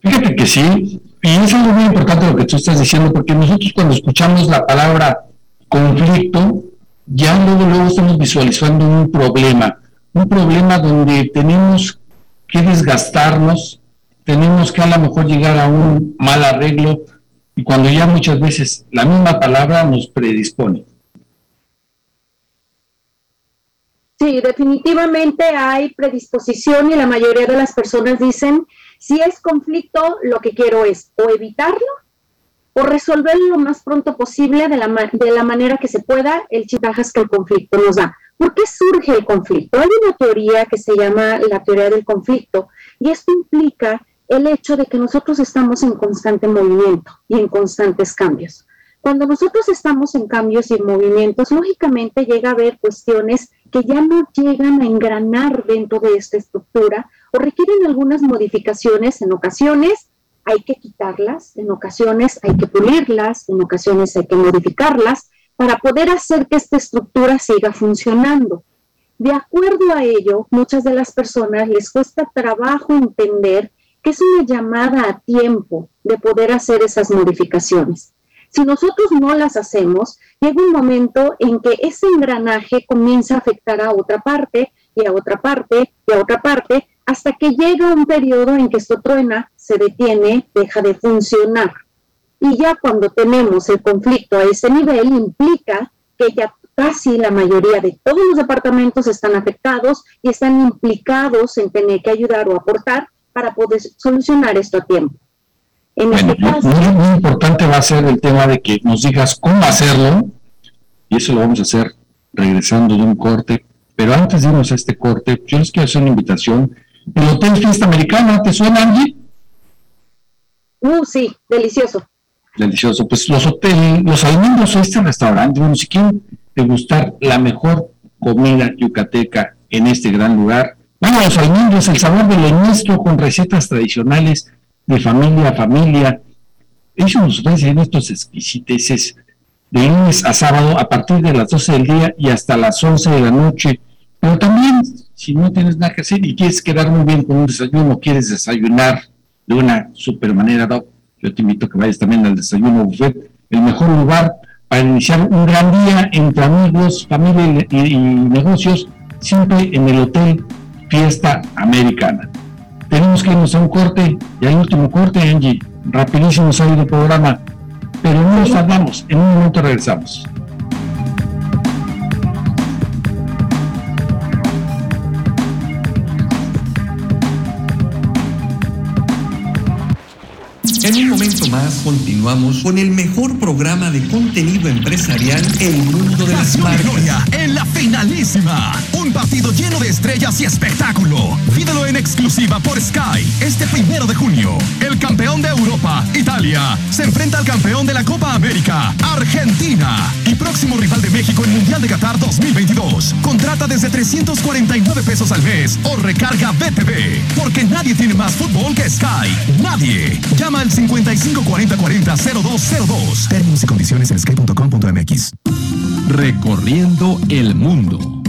Fíjate que sí, y es algo muy importante lo que tú estás diciendo, porque nosotros cuando escuchamos la palabra conflicto, ya luego, luego estamos visualizando un problema, un problema donde tenemos que desgastarnos, tenemos que a lo mejor llegar a un mal arreglo, y cuando ya muchas veces la misma palabra nos predispone. Sí, definitivamente hay predisposición y la mayoría de las personas dicen, si es conflicto, lo que quiero es o evitarlo o resolverlo lo más pronto posible de la, de la manera que se pueda, el chitajas que el conflicto nos da. ¿Por qué surge el conflicto? Hay una teoría que se llama la teoría del conflicto y esto implica el hecho de que nosotros estamos en constante movimiento y en constantes cambios. Cuando nosotros estamos en cambios y en movimientos, lógicamente llega a haber cuestiones que ya no llegan a engranar dentro de esta estructura o requieren algunas modificaciones. En ocasiones hay que quitarlas, en ocasiones hay que pulirlas, en ocasiones hay que modificarlas para poder hacer que esta estructura siga funcionando. De acuerdo a ello, muchas de las personas les cuesta trabajo entender que es una llamada a tiempo de poder hacer esas modificaciones. Si nosotros no las hacemos, llega un momento en que ese engranaje comienza a afectar a otra parte y a otra parte y a otra parte, hasta que llega un periodo en que esto truena, se detiene, deja de funcionar. Y ya cuando tenemos el conflicto a ese nivel, implica que ya casi la mayoría de todos los departamentos están afectados y están implicados en tener que ayudar o aportar para poder solucionar esto a tiempo. En este caso, muy, importante va a ser el tema de que nos digas cómo hacerlo, y eso lo vamos a hacer regresando de un corte. Pero antes de irnos a este corte, yo les quiero hacer una invitación. El Hotel Fiesta Americana, ¿te suena, Angie? Uh, sí, delicioso. Delicioso. Pues los hoteles, los almendros este restaurante, bueno, si quieren degustar la mejor comida yucateca en este gran lugar, bueno, los almendros, el sabor de lo nuestro con recetas tradicionales de familia a familia. Ellos nos ofrecen estos exquisiteces de lunes a sábado a partir de las 12 del día y hasta las 11 de la noche. Pero también, si no tienes nada que hacer y quieres quedar muy bien con un desayuno, quieres desayunar de una super manera, yo te invito a que vayas también al desayuno buffet, el mejor lugar para iniciar un gran día entre amigos, familia y negocios, siempre en el Hotel Fiesta Americana tenemos que irnos a un corte, y al último corte, Angie, rapidísimo salir del programa, pero no nos tardamos, en un momento regresamos. En un momento más continuamos con el mejor programa de contenido empresarial El Mundo de las Marcas. Gloria en la finalísima. Un partido lleno de estrellas y espectáculo. Vídelo en exclusiva por Sky este primero de junio. El campeón de Europa, Italia, se enfrenta al campeón de la Copa América, Argentina. Y próximo rival de México en Mundial de Qatar 2022. Contrata desde 349 pesos al mes o recarga BTV. Porque nadie tiene más fútbol que Sky. Nadie. Llama al 5540400202. Términos y condiciones en sky.com.mx. Recorriendo el mundo.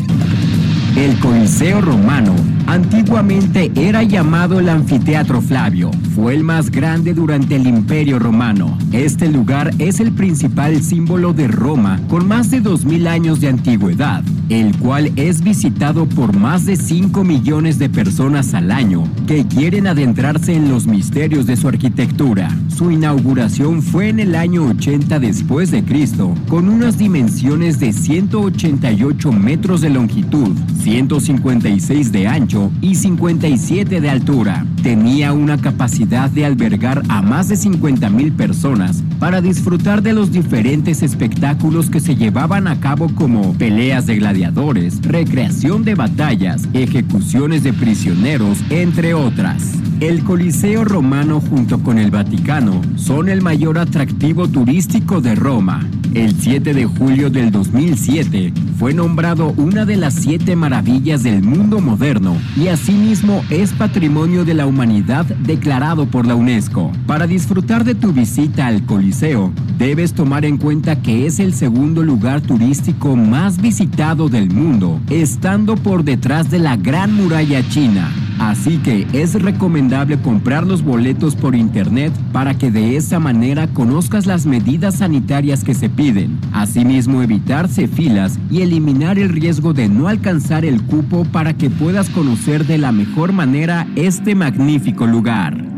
El Coliseo Romano antiguamente era llamado el Anfiteatro Flavio. Fue el más grande durante el Imperio Romano. Este lugar es el principal símbolo de Roma con más de 2.000 años de antigüedad, el cual es visitado por más de 5 millones de personas al año que quieren adentrarse en los misterios de su arquitectura. Su inauguración fue en el año 80 después de Cristo, con unas dimensiones de 188 metros de longitud, 156 de ancho y 57 de altura. Tenía una capacidad de albergar a más de 50 mil personas para disfrutar de los diferentes espectáculos que se llevaban a cabo como peleas de gladiadores, recreación de batallas, ejecuciones de prisioneros, entre otras. El Coliseo Romano junto con el Vaticano son el mayor atractivo turístico de Roma. El 7 de julio del 2007 fue nombrado una de las siete maravillas del mundo moderno y asimismo es Patrimonio de la Humanidad declarado por la UNESCO. Para disfrutar de tu visita al Coliseo, debes tomar en cuenta que es el segundo lugar turístico más visitado del mundo, estando por detrás de la Gran Muralla China. Así que es recomendable comprar los boletos por internet para que de esa manera conozcas las medidas sanitarias que se piden. Asimismo, evitarse filas y eliminar el riesgo de no alcanzar el cupo para que puedas conocer de la mejor manera este magnífico lugar.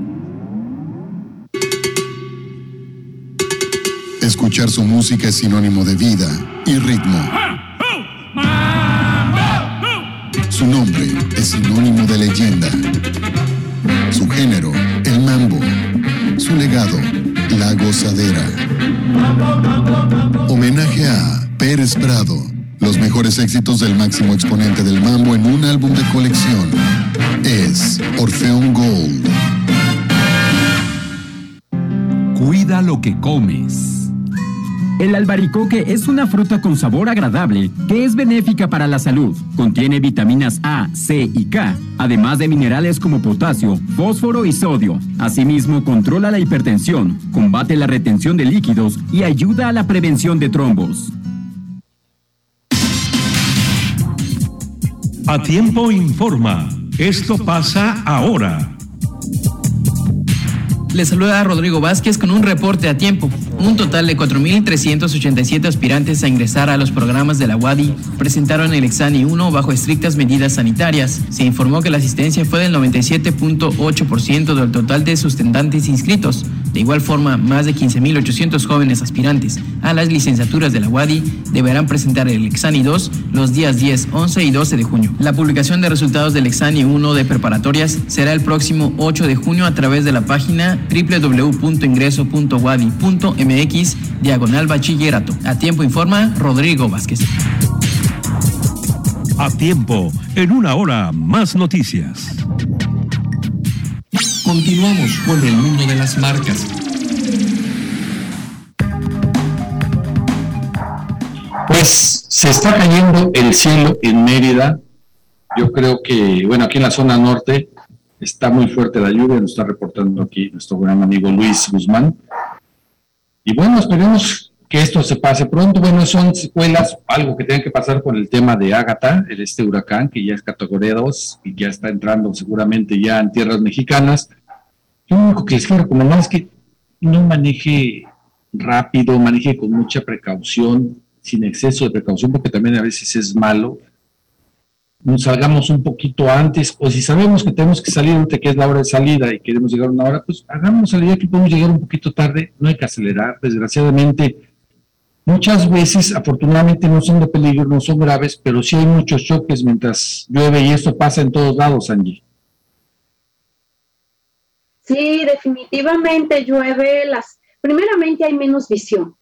Escuchar su música es sinónimo de vida y ritmo. Su nombre es sinónimo de leyenda. Su género, el mambo. Su legado, la gozadera. Homenaje a Pérez Prado. Los mejores éxitos del máximo exponente del mambo en un álbum de colección. Es Orfeón Gold. Cuida lo que comes. El albaricoque es una fruta con sabor agradable que es benéfica para la salud. Contiene vitaminas A, C y K, además de minerales como potasio, fósforo y sodio. Asimismo, controla la hipertensión, combate la retención de líquidos y ayuda a la prevención de trombos. A tiempo informa. Esto pasa ahora. Le saluda a Rodrigo Vázquez con un reporte a tiempo. Un total de 4.387 aspirantes a ingresar a los programas de la UADI presentaron el Exani 1 bajo estrictas medidas sanitarias. Se informó que la asistencia fue del 97.8% del total de sustentantes inscritos. De igual forma, más de 15.800 jóvenes aspirantes a las licenciaturas de la UADI deberán presentar el Exani 2 los días 10, 11 y 12 de junio. La publicación de resultados del Exani 1 de preparatorias será el próximo 8 de junio a través de la página www.ingreso.wadi.mx diagonal bachillerato. A tiempo informa Rodrigo Vázquez. A tiempo, en una hora, más noticias. Continuamos con el mundo de las marcas. Pues se está cayendo el cielo en Mérida. Yo creo que, bueno, aquí en la zona norte está muy fuerte la lluvia, nos está reportando aquí nuestro gran amigo Luis Guzmán. Y bueno, esperemos esto se pase pronto. Bueno, son secuelas, algo que tiene que pasar con el tema de Ágata, el este huracán que ya es categoría 2 y ya está entrando seguramente ya en tierras mexicanas. Lo único que les quiero recomendar es que no maneje rápido, maneje con mucha precaución, sin exceso de precaución, porque también a veces es malo. Nos salgamos un poquito antes, o si sabemos que tenemos que salir que es la hora de salida y queremos llegar a una hora, pues hagamos salida que podemos llegar un poquito tarde, no hay que acelerar. Desgraciadamente, muchas veces, afortunadamente, no son de peligro, no son graves, pero sí hay muchos choques mientras llueve y esto pasa en todos lados, Angie. Sí, definitivamente llueve. Las, primeramente hay menos visión.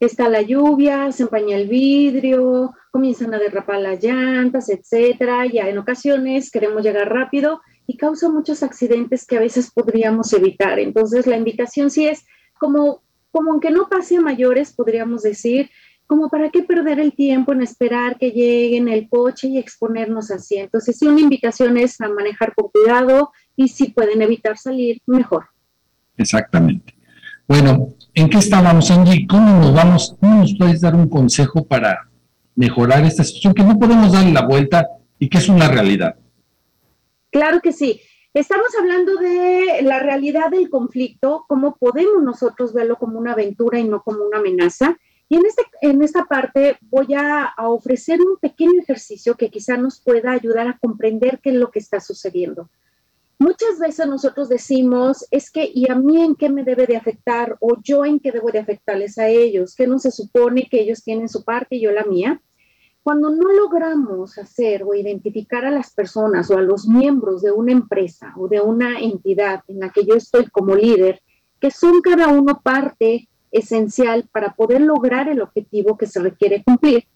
Está la lluvia, se empaña el vidrio, comienzan a derrapar las llantas, etcétera. Ya en ocasiones queremos llegar rápido y causa muchos accidentes que a veces podríamos evitar. Entonces la invitación sí es como, como aunque no pase a mayores, podríamos decir, como para qué perder el tiempo en esperar que lleguen el coche y exponernos así. Entonces, sí, una invitación es a manejar con cuidado y si pueden evitar salir, mejor. Exactamente. Bueno, ¿en qué estábamos, Angie? ¿Cómo nos vamos? ¿Cómo nos puedes dar un consejo para mejorar esta situación que no podemos darle la vuelta y que es una realidad? Claro que sí. Estamos hablando de la realidad del conflicto, cómo podemos nosotros verlo como una aventura y no como una amenaza. Y en, este, en esta parte voy a, a, ofrecer un pequeño ejercicio que quizá nos pueda ayudar a comprender qué es lo que está sucediendo. Muchas veces nosotros decimos, es que, ¿y a mí en qué me debe de afectar? O yo en qué debo de afectarles a ellos, que no se supone que ellos tienen su parte y yo la mía. Cuando no logramos hacer o identificar a las personas o a los miembros de una empresa o de una entidad en la que yo estoy como líder, que son cada uno parte esencial para poder lograr el objetivo que se requiere cumplir,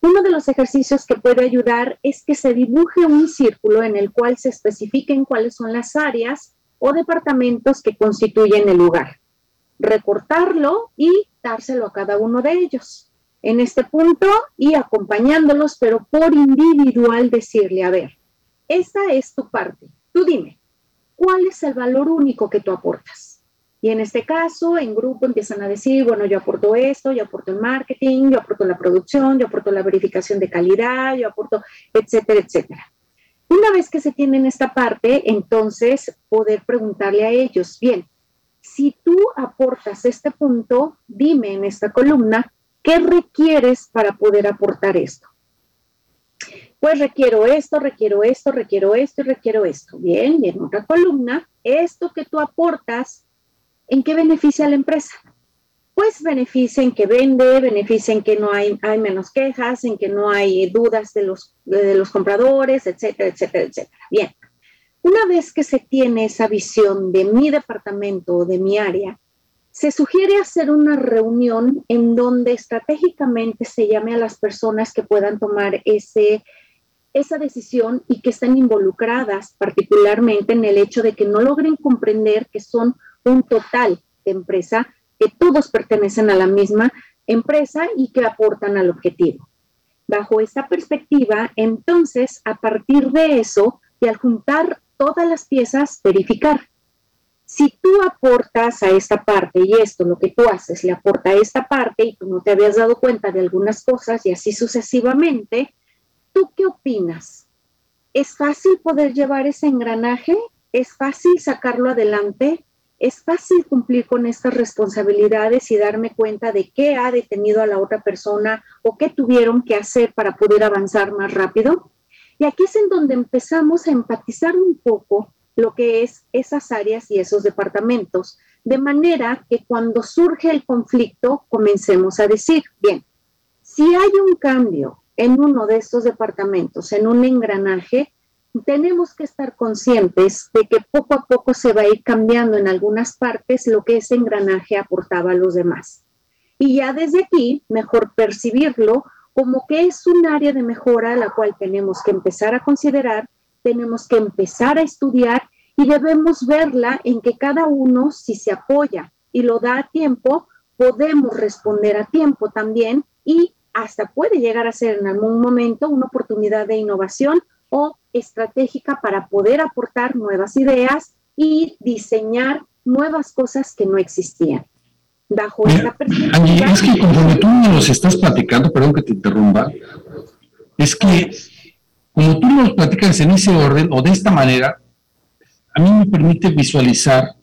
uno de los ejercicios que puede ayudar es que se dibuje un círculo en el cual se especifiquen cuáles son las áreas o departamentos que constituyen el lugar. Recortarlo y dárselo a cada uno de ellos. En este punto y acompañándolos, pero por individual decirle, a ver, esta es tu parte. Tú dime, ¿cuál es el valor único que tú aportas? Y en este caso, en grupo empiezan a decir, bueno, yo aporto esto, yo aporto el marketing, yo aporto la producción, yo aporto la verificación de calidad, yo aporto, etcétera, etcétera. Una vez que se tiene en esta parte, entonces poder preguntarle a ellos, bien, si tú aportas este punto, dime en esta columna, ¿qué requieres para poder aportar esto? Pues requiero esto, requiero esto, requiero esto y requiero esto. Bien, y en otra columna, esto que tú aportas, ¿En qué beneficia a la empresa? Pues beneficia en que vende, beneficia en que no hay, menos quejas, en que no hay dudas de los compradores, etcétera, etcétera, etcétera. Bien, una vez que se tiene esa visión de mi departamento o de mi área, se sugiere hacer una reunión en donde estratégicamente se llame a las personas que puedan tomar ese, esa decisión y que estén involucradas particularmente en el hecho de que no logren comprender que son un total de empresa, que todos pertenecen a la misma, empresa y que aportan al objetivo. Bajo esta perspectiva, entonces, a partir de eso y al juntar todas las piezas, verificar. Si tú aportas a esta parte y esto, lo que tú haces, le aporta a esta parte y tú no te habías dado cuenta de algunas cosas y así sucesivamente, ¿tú qué opinas? ¿Es fácil poder llevar ese engranaje? ¿Es fácil sacarlo adelante? ¿Es fácil cumplir con estas responsabilidades y darme cuenta de qué ha detenido a la otra persona o qué tuvieron que hacer para poder avanzar más rápido? Y aquí es en donde empezamos a empatizar un poco lo que es esas áreas y esos departamentos, de manera que cuando surge el conflicto comencemos a decir, bien, si hay un cambio en uno de estos departamentos, en un engranaje, tenemos que estar conscientes de que poco a poco se va a ir cambiando en algunas partes lo que ese engranaje aportaba a los demás. Y ya desde aquí, mejor percibirlo como que es un área de mejora la cual tenemos que empezar a considerar, tenemos que empezar a estudiar y debemos verla en que cada uno, si se apoya y lo da a tiempo, podemos responder a tiempo también y hasta puede llegar a ser en algún momento una oportunidad de innovación o estratégica para poder aportar nuevas ideas y diseñar nuevas cosas que no existían. Bajo esta perspectiva. Angie, es que conforme tú nos estás platicando, perdón que te interrumpa, es que como tú nos platicas en ese orden o de esta manera, a mí me permite visualizar,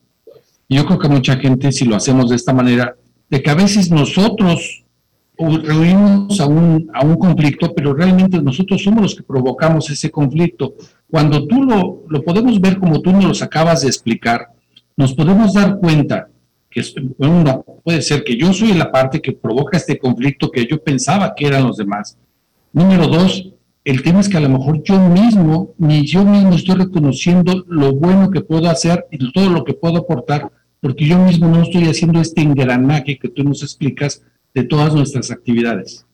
y yo creo que mucha gente, si lo hacemos de esta manera, de que a veces nosotros reunimos a un, a un conflicto, pero realmente nosotros somos los que provocamos ese conflicto. Cuando tú lo, lo podemos ver como tú nos lo acabas de explicar, nos podemos dar cuenta que uno, puede ser que yo soy la parte que provoca este conflicto que yo pensaba que eran los demás. Número dos, el tema es que a lo mejor yo mismo, ni yo mismo estoy reconociendo lo bueno que puedo hacer y todo lo que puedo aportar, porque yo mismo no estoy haciendo este engranaje que tú nos explicas de todas nuestras actividades.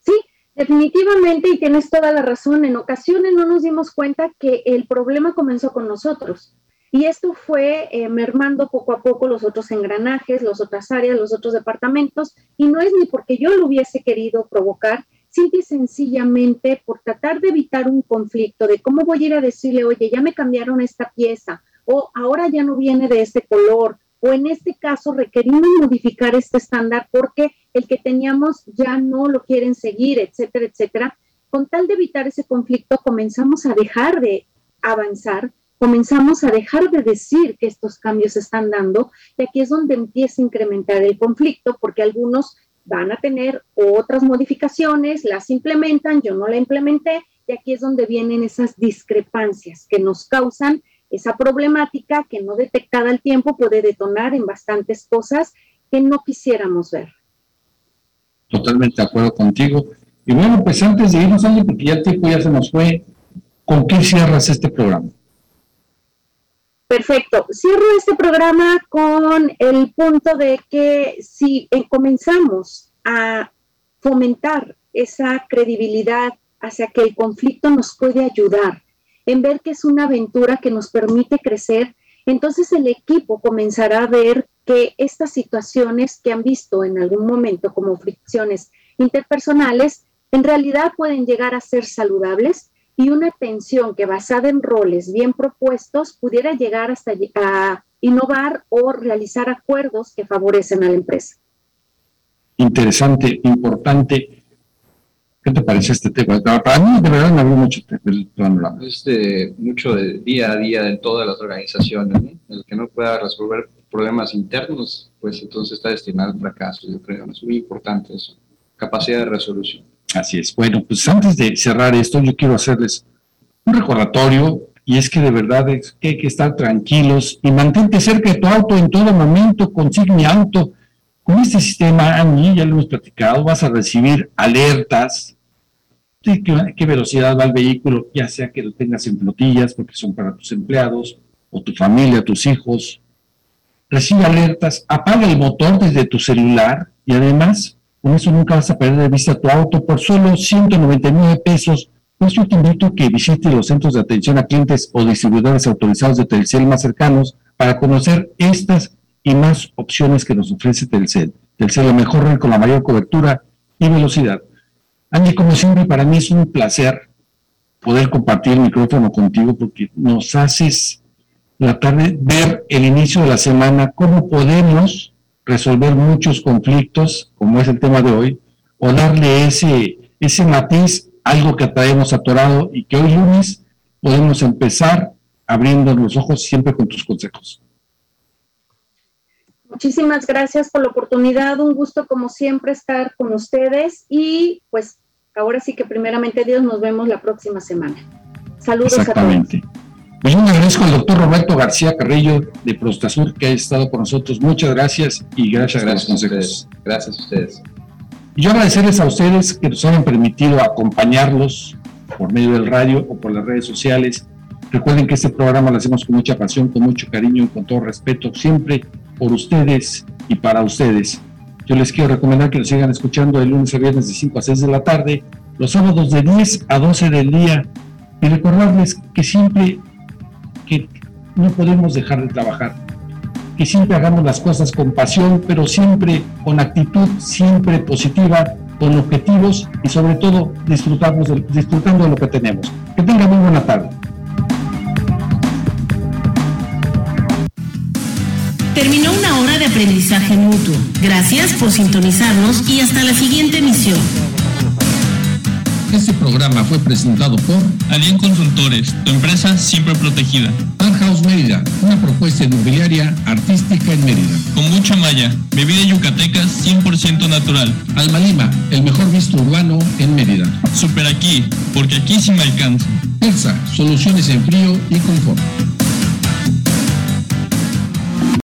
Sí, definitivamente, y tienes toda la razón. En ocasiones no nos dimos cuenta que el problema comenzó con nosotros. Y esto fue eh, mermando poco a poco los otros engranajes, las otras áreas, los otros departamentos, y no es ni porque yo lo hubiese querido provocar, simple y sencillamente por tratar de evitar un conflicto de cómo voy a ir a decirle, oye, ya me cambiaron esta pieza, o ahora ya no viene de este color, o en este caso requerimos modificar este estándar porque el que teníamos ya no lo quieren seguir, etcétera, etcétera. Con tal de evitar ese conflicto, comenzamos a dejar de avanzar comenzamos a dejar de decir que estos cambios se están dando y aquí es donde empieza a incrementar el conflicto porque algunos van a tener otras modificaciones, las implementan, yo no la implementé y aquí es donde vienen esas discrepancias que nos causan esa problemática que no detectada al tiempo puede detonar en bastantes cosas que no quisiéramos ver. Totalmente de acuerdo contigo. Y bueno, pues antes de irnos, porque ya el tiempo ya se nos fue, ¿con qué cierras este programa? Perfecto. Cierro este programa con el punto de que si eh, comenzamos a fomentar esa credibilidad hacia que el conflicto nos puede ayudar, en ver que es una aventura que nos permite crecer, entonces el equipo comenzará a ver que estas situaciones que han visto en algún momento como fricciones interpersonales, en realidad pueden llegar a ser saludables y una atención que basada en roles bien propuestos pudiera llegar hasta a innovar o realizar acuerdos que favorecen a la empresa. Interesante, importante. ¿Qué te parece este tema? Para mí, de verdad, me abrió mucho el panorama. Es de, mucho de día a día en todas las organizaciones. El que no pueda resolver problemas internos, pues entonces está destinado al fracaso, yo creo. Es muy importante eso. Capacidad de resolución. Así es. Bueno, pues antes de cerrar esto, yo quiero hacerles un recordatorio y es que de verdad es que hay que estar tranquilos y mantente cerca de tu auto en todo momento, consigne auto. Con este sistema, a mí ya lo hemos platicado, vas a recibir alertas de qué, qué velocidad va el vehículo, ya sea que lo tengas en flotillas porque son para tus empleados o tu familia, tus hijos. Recibe alertas, apaga el motor desde tu celular y además con eso nunca vas a perder de vista tu auto por solo 199 pesos. Pues yo te invito a que visites los centros de atención a clientes o distribuidores autorizados de Telcel más cercanos para conocer estas y más opciones que nos ofrece Telcel. Telcel, lo mejor con la mayor cobertura y velocidad. Angie, como siempre, para mí es un placer poder compartir el micrófono contigo porque nos haces la tarde ver el inicio de la semana, cómo podemos resolver muchos conflictos, como es el tema de hoy, o darle ese, ese matiz, algo que traemos atorado y que hoy lunes podemos empezar abriendo los ojos siempre con tus consejos. Muchísimas gracias por la oportunidad, un gusto como siempre estar con ustedes y pues ahora sí que primeramente Dios nos vemos la próxima semana. Saludos a todos. Pues yo agradezco al doctor Roberto García Carrillo de Prostasur que ha estado con nosotros. Muchas gracias y gracias, por los consejos. Gracias a ustedes. Y yo agradecerles a ustedes que nos hayan permitido acompañarlos por medio del radio o por las redes sociales. Recuerden que este programa lo hacemos con mucha pasión, con mucho cariño y con todo respeto, siempre por ustedes y para ustedes. Yo les quiero recomendar que nos sigan escuchando de lunes a viernes de 5 a 6 de la tarde, los sábados de 10 a 12 del día y recordarles que siempre que no podemos dejar de trabajar, que siempre hagamos las cosas con pasión, pero siempre con actitud, siempre positiva, con objetivos y sobre todo disfrutamos disfrutando de lo que tenemos. Que tengan muy buena tarde. Terminó una hora de aprendizaje mutuo. Gracias por sintonizarnos y hasta la siguiente emisión. Este programa fue presentado por Alien Consultores, tu empresa siempre protegida. House Mérida, una propuesta inmobiliaria artística en Mérida. Con mucha malla, bebida yucateca 100% natural. Alma Lima, el mejor visto urbano en Mérida. Super aquí, porque aquí sí me alcanza. Persa, soluciones en frío y confort.